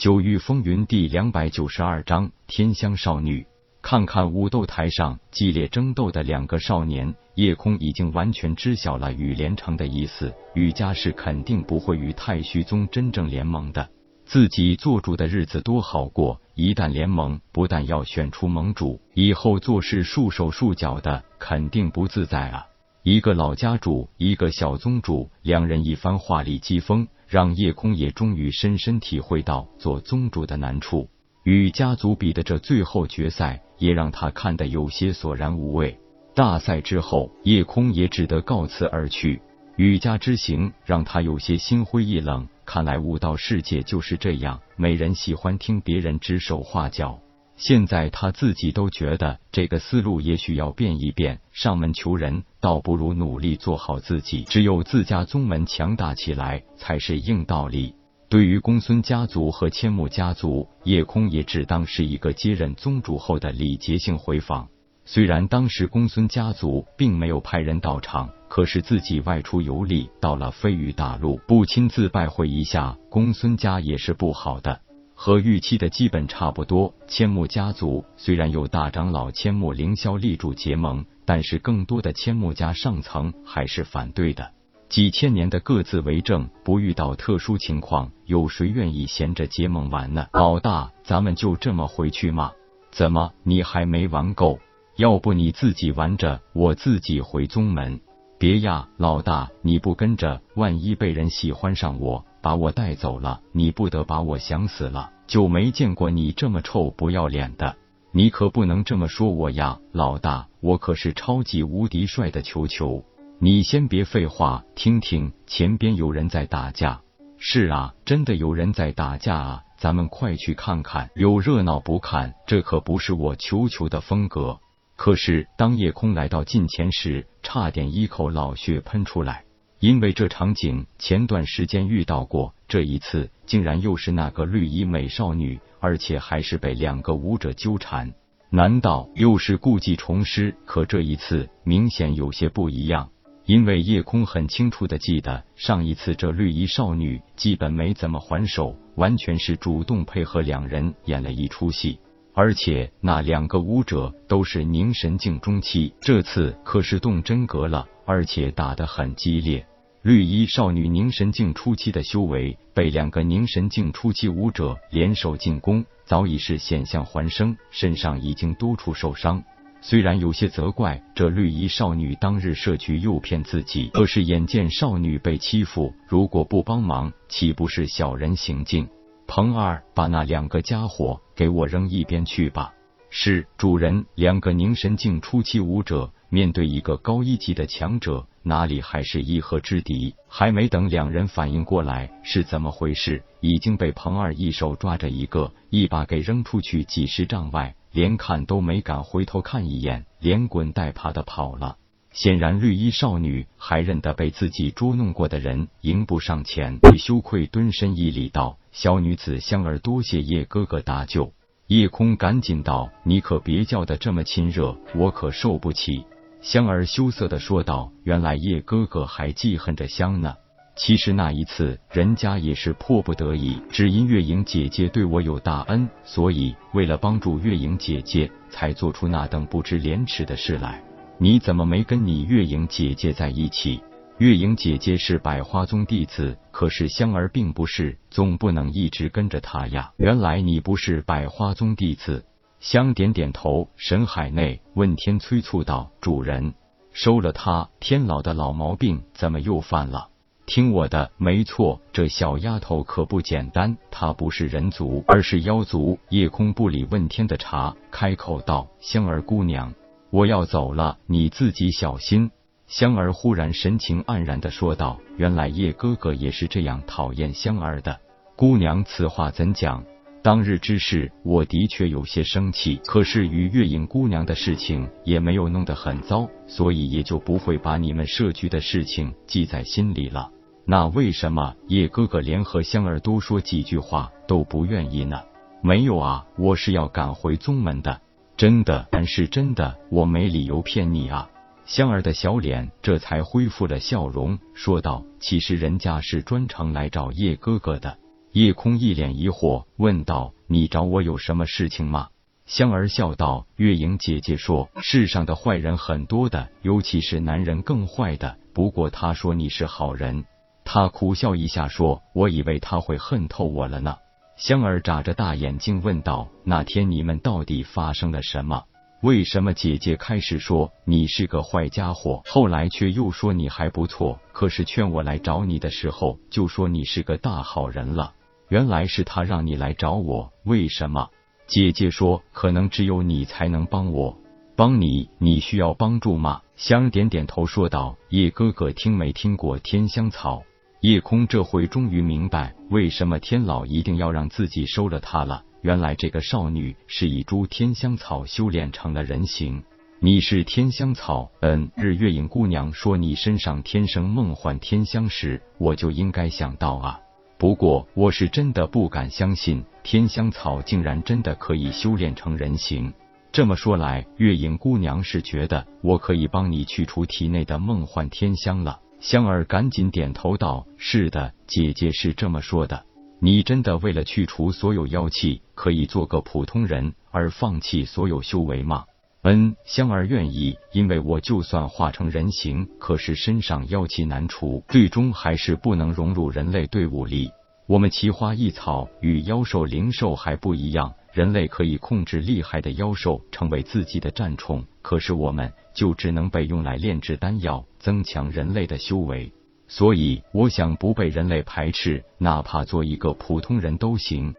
九域风云第两百九十二章天香少女。看看武斗台上激烈争斗的两个少年，叶空已经完全知晓了雨连城的意思。雨家是肯定不会与太虚宗真正联盟的。自己做主的日子多好过，一旦联盟，不但要选出盟主，以后做事束手束脚的，肯定不自在啊！一个老家主，一个小宗主，两人一番话里激风，让叶空也终于深深体会到做宗主的难处。与家族比的这最后决赛，也让他看得有些索然无味。大赛之后，叶空也只得告辞而去。雨家之行让他有些心灰意冷。看来悟道世界就是这样，没人喜欢听别人指手画脚。现在他自己都觉得这个思路也许要变一变。上门求人，倒不如努力做好自己。只有自家宗门强大起来，才是硬道理。对于公孙家族和千木家族，叶空也只当是一个接任宗主后的礼节性回访。虽然当时公孙家族并没有派人到场，可是自己外出游历到了飞羽大陆，不亲自拜会一下公孙家也是不好的。和预期的基本差不多。千木家族虽然有大长老千木凌霄力主结盟，但是更多的千木家上层还是反对的。几千年的各自为政，不遇到特殊情况，有谁愿意闲着结盟玩呢？老大，咱们就这么回去吗？怎么，你还没玩够？要不你自己玩着，我自己回宗门。别呀，老大，你不跟着，万一被人喜欢上我，把我带走了，你不得把我想死了？就没见过你这么臭不要脸的，你可不能这么说我呀，老大，我可是超级无敌帅的球球。你先别废话，听听前边有人在打架。是啊，真的有人在打架啊！咱们快去看看，有热闹不看，这可不是我球球的风格。可是当夜空来到近前时，差点一口老血喷出来，因为这场景前段时间遇到过，这一次竟然又是那个绿衣美少女，而且还是被两个武者纠缠。难道又是故技重施？可这一次明显有些不一样。因为夜空很清楚的记得，上一次这绿衣少女基本没怎么还手，完全是主动配合两人演了一出戏。而且那两个武者都是凝神境中期，这次可是动真格了，而且打得很激烈。绿衣少女凝神境初期的修为，被两个凝神境初期武者联手进攻，早已是险象环生，身上已经多处受伤。虽然有些责怪这绿衣少女当日设局诱骗自己，可是眼见少女被欺负，如果不帮忙，岂不是小人行径？彭二，把那两个家伙给我扔一边去吧。是主人。两个凝神境初期武者面对一个高一级的强者，哪里还是一合之敌？还没等两人反应过来是怎么回事，已经被彭二一手抓着一个，一把给扔出去几十丈外。连看都没敢回头看一眼，连滚带爬的跑了。显然，绿衣少女还认得被自己捉弄过的人，迎不上前，羞愧蹲身一礼道：“小女子香儿，多谢叶哥哥搭救。”夜空赶紧道：“你可别叫的这么亲热，我可受不起。”香儿羞涩的说道：“原来叶哥哥还记恨着香呢。”其实那一次，人家也是迫不得已，只因月影姐姐对我有大恩，所以为了帮助月影姐姐，才做出那等不知廉耻的事来。你怎么没跟你月影姐姐在一起？月影姐姐是百花宗弟子，可是香儿并不是，总不能一直跟着她呀。原来你不是百花宗弟子。香点点头，神海内问天催促道：“主人，收了他，天老的老毛病怎么又犯了？”听我的，没错，这小丫头可不简单，她不是人族，而是妖族。夜空不理问天的茶，开口道：“香儿姑娘，我要走了，你自己小心。”香儿忽然神情黯然的说道：“原来叶哥哥也是这样讨厌香儿的。姑娘，此话怎讲？当日之事，我的确有些生气，可是与月影姑娘的事情也没有弄得很糟，所以也就不会把你们设局的事情记在心里了。”那为什么叶哥哥连和香儿多说几句话都不愿意呢？没有啊，我是要赶回宗门的，真的，但是真的，我没理由骗你啊。香儿的小脸这才恢复了笑容，说道：“其实人家是专程来找叶哥哥的，叶空一脸疑惑，问道：“你找我有什么事情吗？”香儿笑道：“月影姐姐说，世上的坏人很多的，尤其是男人更坏的。不过她说你是好人。”他苦笑一下说：“我以为他会恨透我了呢。”香儿眨着大眼睛问道：“那天你们到底发生了什么？为什么姐姐开始说你是个坏家伙，后来却又说你还不错？可是劝我来找你的时候，就说你是个大好人了。原来是他让你来找我，为什么？”姐姐说：“可能只有你才能帮我，帮你，你需要帮助吗？”香点点头说道：“叶哥哥，听没听过天香草？”叶空这回终于明白为什么天老一定要让自己收了他了。原来这个少女是以株天香草修炼成了人形。你是天香草？嗯。日月影姑娘说你身上天生梦幻天香时，我就应该想到啊。不过我是真的不敢相信，天香草竟然真的可以修炼成人形。这么说来，月影姑娘是觉得我可以帮你去除体内的梦幻天香了。香儿赶紧点头道：“是的，姐姐是这么说的。你真的为了去除所有妖气，可以做个普通人而放弃所有修为吗？”“嗯，香儿愿意，因为我就算化成人形，可是身上妖气难除，最终还是不能融入人类队伍里。我们奇花异草与妖兽灵兽还不一样。”人类可以控制厉害的妖兽成为自己的战宠，可是我们就只能被用来炼制丹药，增强人类的修为。所以，我想不被人类排斥，哪怕做一个普通人都行。